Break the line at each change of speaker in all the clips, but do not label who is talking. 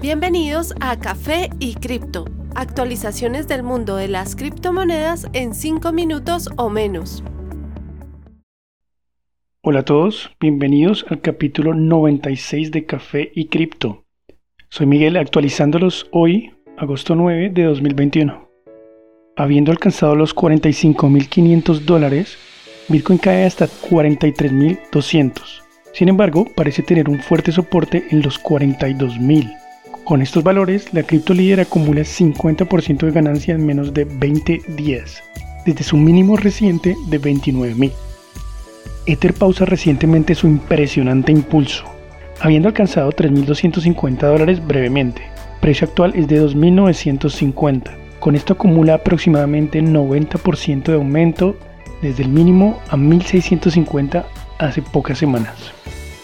Bienvenidos a Café y Cripto, actualizaciones del mundo de las criptomonedas en 5 minutos o menos.
Hola a todos, bienvenidos al capítulo 96 de Café y Cripto. Soy Miguel actualizándolos hoy, agosto 9 de 2021. Habiendo alcanzado los 45.500 dólares, Bitcoin cae hasta 43.200. Sin embargo, parece tener un fuerte soporte en los 42.000. Con estos valores, la cripto líder acumula 50% de ganancia en menos de 20 días, desde su mínimo reciente de 29.000. Ether pausa recientemente su impresionante impulso, habiendo alcanzado 3.250 dólares brevemente. Precio actual es de 2.950. Con esto acumula aproximadamente 90% de aumento desde el mínimo a 1.650 hace pocas semanas.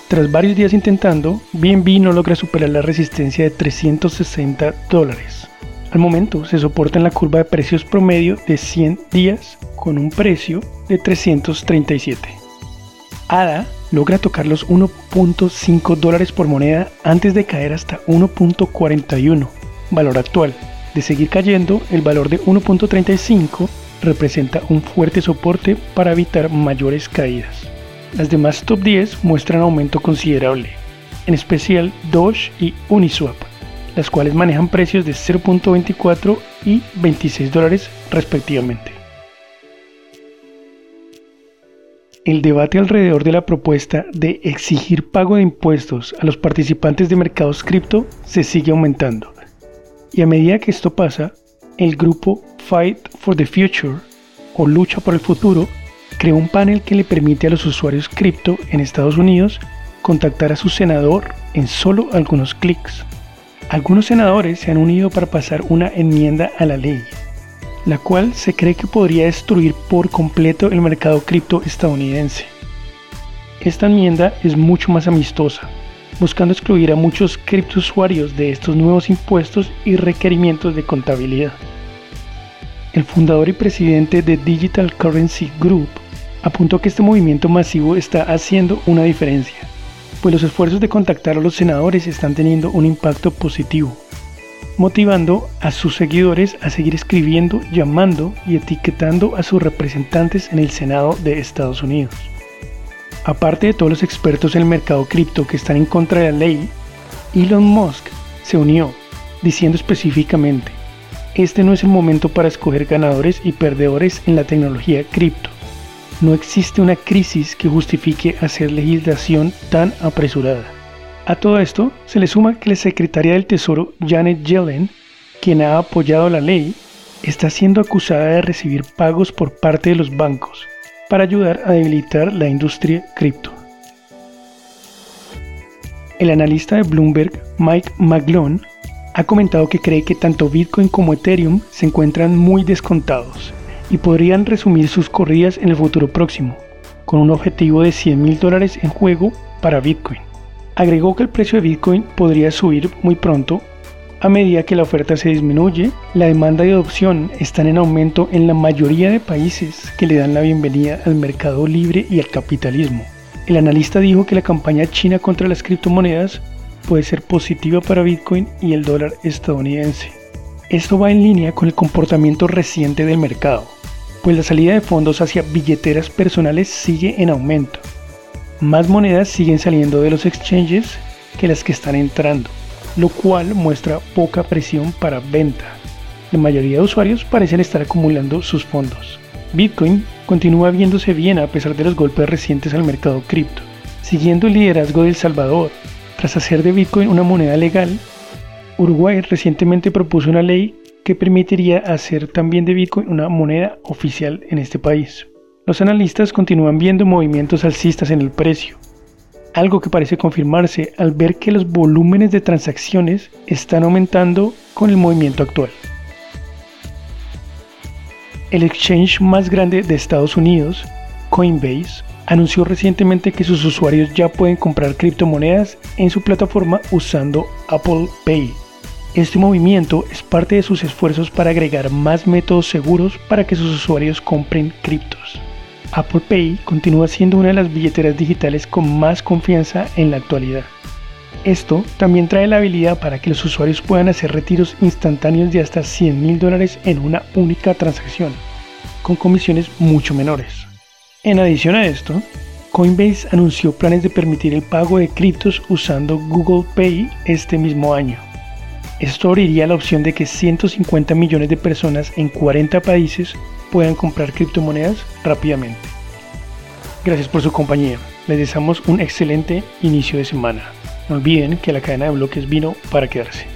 Tras varios días intentando, BNB no logra superar la resistencia de 360 dólares. Al momento se soporta en la curva de precios promedio de 100 días con un precio de 337. ADA logra tocar los 1.5 dólares por moneda antes de caer hasta 1.41, valor actual. De seguir cayendo, el valor de 1.35 representa un fuerte soporte para evitar mayores caídas. Las demás top 10 muestran aumento considerable, en especial Doge y Uniswap, las cuales manejan precios de 0.24 y 26 dólares respectivamente. El debate alrededor de la propuesta de exigir pago de impuestos a los participantes de mercados cripto se sigue aumentando. Y a medida que esto pasa, el grupo Fight for the Future o Lucha por el Futuro creó un panel que le permite a los usuarios cripto en Estados Unidos contactar a su senador en solo algunos clics. Algunos senadores se han unido para pasar una enmienda a la ley, la cual se cree que podría destruir por completo el mercado cripto estadounidense. Esta enmienda es mucho más amistosa, buscando excluir a muchos criptousuarios de estos nuevos impuestos y requerimientos de contabilidad. El fundador y presidente de Digital Currency Group apuntó que este movimiento masivo está haciendo una diferencia, pues los esfuerzos de contactar a los senadores están teniendo un impacto positivo, motivando a sus seguidores a seguir escribiendo, llamando y etiquetando a sus representantes en el Senado de Estados Unidos. Aparte de todos los expertos en el mercado cripto que están en contra de la ley, Elon Musk se unió diciendo específicamente, este no es el momento para escoger ganadores y perdedores en la tecnología cripto no existe una crisis que justifique hacer legislación tan apresurada. A todo esto se le suma que la secretaria del Tesoro Janet Yellen, quien ha apoyado la ley, está siendo acusada de recibir pagos por parte de los bancos para ayudar a debilitar la industria cripto. El analista de Bloomberg, Mike McGlone, ha comentado que cree que tanto Bitcoin como Ethereum se encuentran muy descontados y podrían resumir sus corridas en el futuro próximo, con un objetivo de 100 mil dólares en juego para Bitcoin. Agregó que el precio de Bitcoin podría subir muy pronto a medida que la oferta se disminuye, la demanda y adopción están en aumento en la mayoría de países que le dan la bienvenida al mercado libre y al capitalismo. El analista dijo que la campaña china contra las criptomonedas puede ser positiva para Bitcoin y el dólar estadounidense. Esto va en línea con el comportamiento reciente del mercado pues la salida de fondos hacia billeteras personales sigue en aumento. Más monedas siguen saliendo de los exchanges que las que están entrando, lo cual muestra poca presión para venta. La mayoría de usuarios parecen estar acumulando sus fondos. Bitcoin continúa viéndose bien a pesar de los golpes recientes al mercado cripto, siguiendo el liderazgo de El Salvador. Tras hacer de Bitcoin una moneda legal, Uruguay recientemente propuso una ley que permitiría hacer también de Bitcoin una moneda oficial en este país. Los analistas continúan viendo movimientos alcistas en el precio, algo que parece confirmarse al ver que los volúmenes de transacciones están aumentando con el movimiento actual. El exchange más grande de Estados Unidos, Coinbase, anunció recientemente que sus usuarios ya pueden comprar criptomonedas en su plataforma usando Apple Pay este movimiento es parte de sus esfuerzos para agregar más métodos seguros para que sus usuarios compren criptos. Apple Pay continúa siendo una de las billeteras digitales con más confianza en la actualidad. Esto también trae la habilidad para que los usuarios puedan hacer retiros instantáneos de hasta 100 mil dólares en una única transacción, con comisiones mucho menores. En adición a esto, Coinbase anunció planes de permitir el pago de criptos usando Google Pay este mismo año. Esto abriría la opción de que 150 millones de personas en 40 países puedan comprar criptomonedas rápidamente. Gracias por su compañía. Les deseamos un excelente inicio de semana. No olviden que la cadena de bloques vino para quedarse.